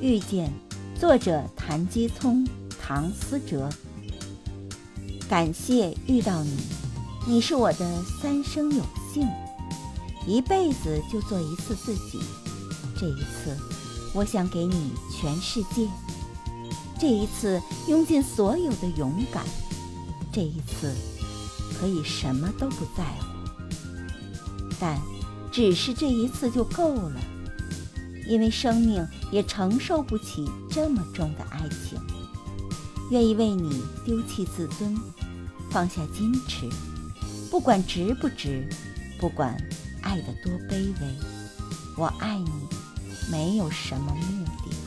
遇见，作者谭基聪、唐思哲。感谢遇到你，你是我的三生有幸，一辈子就做一次自己。这一次，我想给你全世界。这一次，用尽所有的勇敢。这一次，可以什么都不在乎，但只是这一次就够了。因为生命也承受不起这么重的爱情，愿意为你丢弃自尊，放下矜持，不管值不值，不管爱得多卑微，我爱你，没有什么目的。